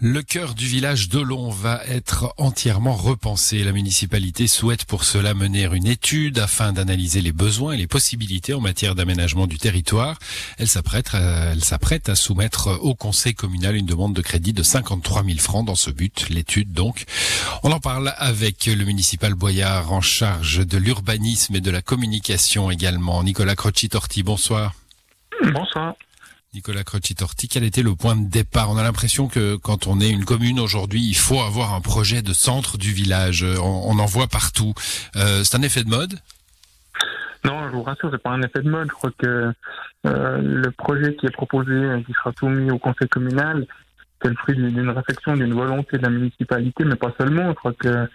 Le cœur du village d'Olon va être entièrement repensé. La municipalité souhaite pour cela mener une étude afin d'analyser les besoins et les possibilités en matière d'aménagement du territoire. Elle s'apprête, à, elle s'apprête à soumettre au conseil communal une demande de crédit de 53 000 francs dans ce but. L'étude donc. On en parle avec le municipal Boyard en charge de l'urbanisme et de la communication également. Nicolas Croci-Torti, bonsoir. Bonsoir. Nicolas Croci-Torti, quel était le point de départ? On a l'impression que quand on est une commune aujourd'hui, il faut avoir un projet de centre du village. On, en voit partout. Euh, c'est un effet de mode? Non, je vous rassure, c'est pas un effet de mode. Je crois que euh, le projet qui est proposé, qui sera soumis au conseil communal, c'est le fruit d'une réflexion, d'une volonté de la municipalité, mais pas seulement. Je crois que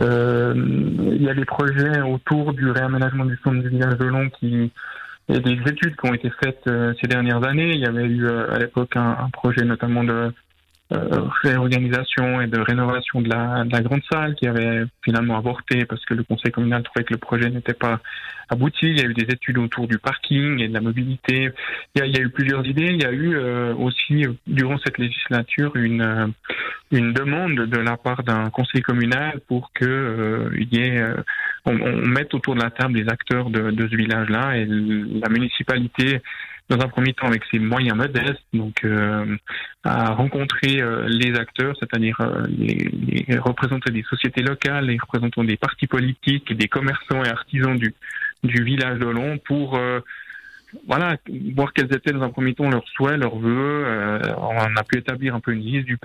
euh, il y a des projets autour du réaménagement du centre du village de Long qui il y a des études qui ont été faites euh, ces dernières années. Il y avait eu euh, à l'époque un, projet notamment de euh, réorganisation et de rénovation de la, de la, grande salle qui avait finalement avorté parce que le conseil communal trouvait que le projet n'était pas abouti. Il y a eu des études autour du parking et de la mobilité. Il y a, eu plusieurs idées. Il y a eu aussi durant cette législature une demande de la part d'un conseil communal pour que il y ait on, on, mette autour de la table les acteurs de, de ce village-là et la municipalité dans un premier temps avec ses moyens modestes, donc euh, à euh, les acteurs, c'est-à-dire euh, les, représentants des sociétés locales, les représentants des partis politiques, des commerçants et artisans du, village d'Olon pour voilà, voir quels étaient dans un premier temps leurs souhaits, leurs vœux. on a pu établir un peu une liste du,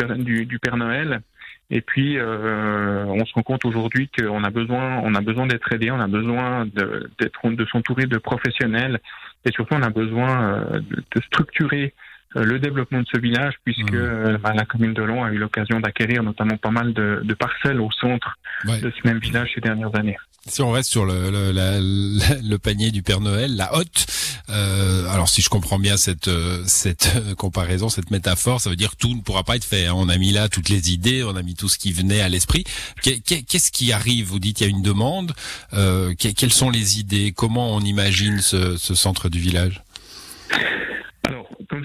du Père Noël. Et puis, euh, on se rend compte aujourd'hui qu'on a besoin, on a besoin d'être aidé, on a besoin d'être, de, s'entourer de professionnels, et surtout, on a besoin euh, de, structurer le développement de ce village, puisque mmh. bah, la commune de Long a eu l'occasion d'acquérir notamment pas mal de, de parcelles au centre de ce même village ces dernières années. Si on reste sur le, le, la, le panier du Père Noël, la hotte, euh, alors si je comprends bien cette, euh, cette euh, comparaison, cette métaphore, ça veut dire que tout ne pourra pas être fait. Hein. On a mis là toutes les idées, on a mis tout ce qui venait à l'esprit. Qu'est-ce qui arrive? Vous dites il y a une demande. Euh, quelles sont les idées? Comment on imagine ce, ce centre du village?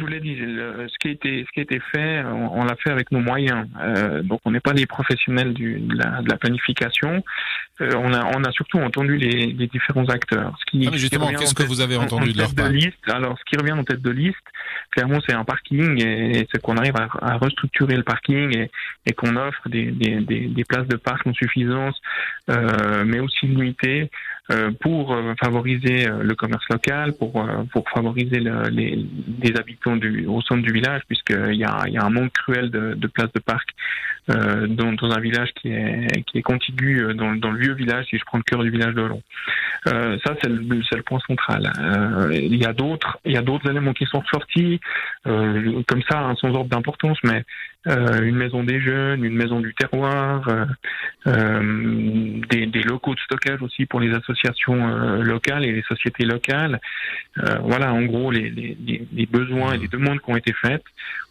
Je vous l'ai dit, ce qui a été, ce qui a été fait, on, l'a fait avec nos moyens. Euh, donc, on n'est pas des professionnels du, de, la, de, la, planification. Euh, on, a, on a surtout entendu les, les différents acteurs. Ce qui, ah, justement, qu'est-ce que vous avez entendu de leur part liste, Alors, ce qui revient en tête de liste, clairement, c'est un parking et, c'est qu'on arrive à, à, restructurer le parking et, et qu'on offre des, des, des, des, places de parc en suffisance, euh, mais aussi limitées pour euh, favoriser euh, le commerce local, pour pour favoriser le, les, les, habitants du, au centre du village, puisqu'il y a, il y a un manque cruel de, de places de parc euh, dans, dans, un village qui est qui est contigu dans, dans, le vieux village, si je prends le cœur du village de Long. Euh, ça c'est le, le, point central. Euh, il y a d'autres il y a d'autres éléments qui sont sortis comme ça hein, sans ordre d'importance, mais une maison des jeunes, une maison du terroir, des, des locaux de stockage aussi pour les associations associations euh, locales et les sociétés locales. Euh, voilà, en gros, les, les, les, besoins et les demandes qui ont été faites.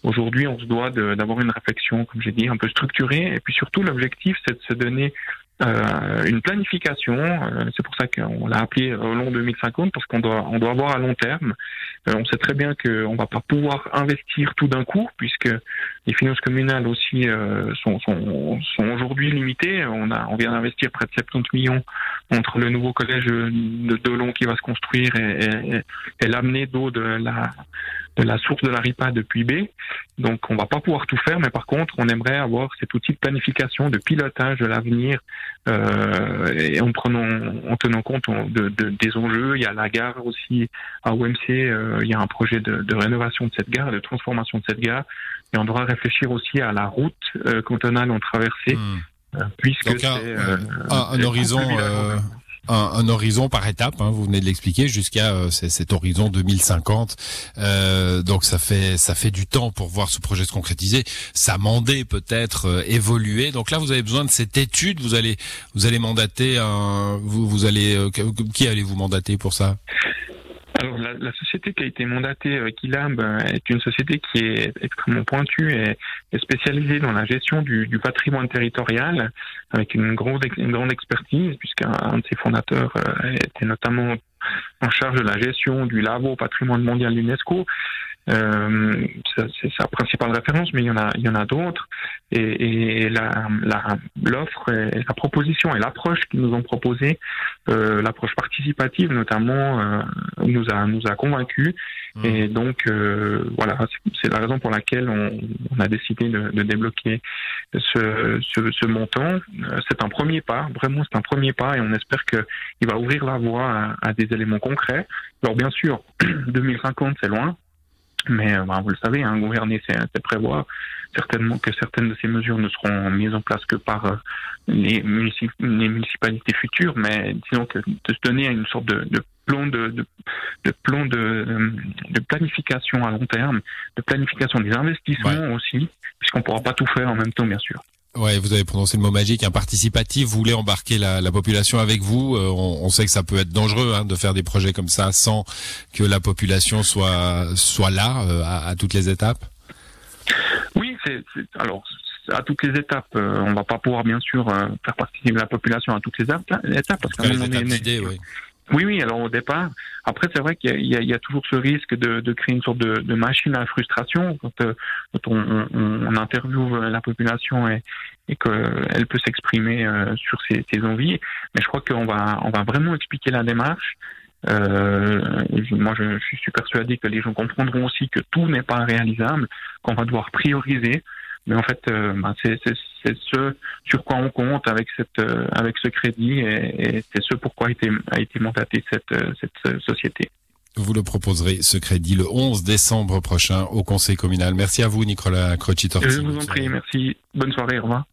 Aujourd'hui, on se doit d'avoir une réflexion, comme j'ai dit, un peu structurée. Et puis surtout, l'objectif, c'est de se donner euh, une planification. Euh, c'est pour ça qu'on l'a appelé au long 2050 parce qu'on doit on doit avoir à long terme. Euh, on sait très bien qu'on va pas pouvoir investir tout d'un coup puisque les finances communales aussi sont, sont, sont aujourd'hui limitées. On a on vient d'investir près de 70 millions entre le nouveau collège de Dolon qui va se construire et, et, et l'amener d'eau de la de la source de la RIPA depuis B. Donc on va pas pouvoir tout faire, mais par contre on aimerait avoir cet outil de planification, de pilotage de l'avenir euh, et en prenant, en tenant compte de, de, des enjeux. Il y a la gare aussi à OMC, euh, il y a un projet de, de, rénovation de cette gare, de transformation de cette gare, et on devra réfléchir aussi à la route euh, cantonale en traversée. Hmm. Euh, puisque c'est un, un, horizon un, horizon par étape. Hein, vous venez de l'expliquer jusqu'à euh, cet horizon 2050. Euh, donc ça fait ça fait du temps pour voir ce projet se concrétiser, s'amender peut-être, euh, évoluer. Donc là vous avez besoin de cette étude. Vous allez vous allez mandater un vous vous allez euh, qui allez vous mandater pour ça? La, société qui a été mandatée avec ILAB est une société qui est extrêmement pointue et, spécialisée dans la gestion du, patrimoine territorial avec une grande, une grande expertise puisqu'un de ses fondateurs euh, était notamment en charge de la gestion du labo patrimoine mondial UNESCO. Euh, c'est sa principale référence, mais il y en a, il y en a d'autres. Et, et l'offre, la, et la proposition et l'approche qu'ils nous ont proposée, euh, l'approche participative notamment, euh, nous a nous a convaincus. Mmh. Et donc euh, voilà, c'est la raison pour laquelle on, on a décidé de, de débloquer ce, ce, ce montant. Euh, c'est un premier pas, vraiment c'est un premier pas, et on espère que il va ouvrir la voie à, à des éléments concrets. Alors bien sûr, 2050 c'est loin, mais euh, bah, vous le savez, hein, gouverner, c'est prévoir. Certainement que certaines de ces mesures ne seront mises en place que par euh, les, municipalités futures, mais disons que de se donner une sorte de, de plan de, de, de plan de, de, planification à long terme, de planification des investissements aussi, puisqu'on ne pourra pas tout faire en même temps, bien sûr. Ouais, vous avez prononcé le mot magique, un participatif. Vous voulez embarquer la, la population avec vous. Euh, on, on, sait que ça peut être dangereux hein, de faire des projets comme ça sans que la population soit soit là euh, à, à, toutes les étapes. Oui, c'est alors à toutes les étapes. Euh, on va pas pouvoir bien sûr faire participer la population à toutes les étapes parce qu'à un moment donné, oui. Oui, oui. Alors au départ, après c'est vrai qu'il y, y, a toujours ce risque de, de créer une sorte de, de, machine à frustration quand, euh, quand on, on, on, interviewe la population et, et qu'elle peut s'exprimer euh, sur ses, ses, envies. Mais je crois qu'on va on va vraiment expliquer la démarche. Euh, moi, je, je, suis persuadé que les gens comprendront aussi que tout n'est pas réalisable, qu'on va devoir prioriser. Mais en fait, euh, bah, c'est ce sur quoi on compte avec cette euh, avec ce crédit et, et c'est ce pourquoi a été a été mandatée cette euh, cette société. Vous le proposerez ce crédit le 11 décembre prochain au Conseil communal. Merci à vous, Nicolas Croci-Torti. Je vous en prie, merci. Bonne soirée, au revoir.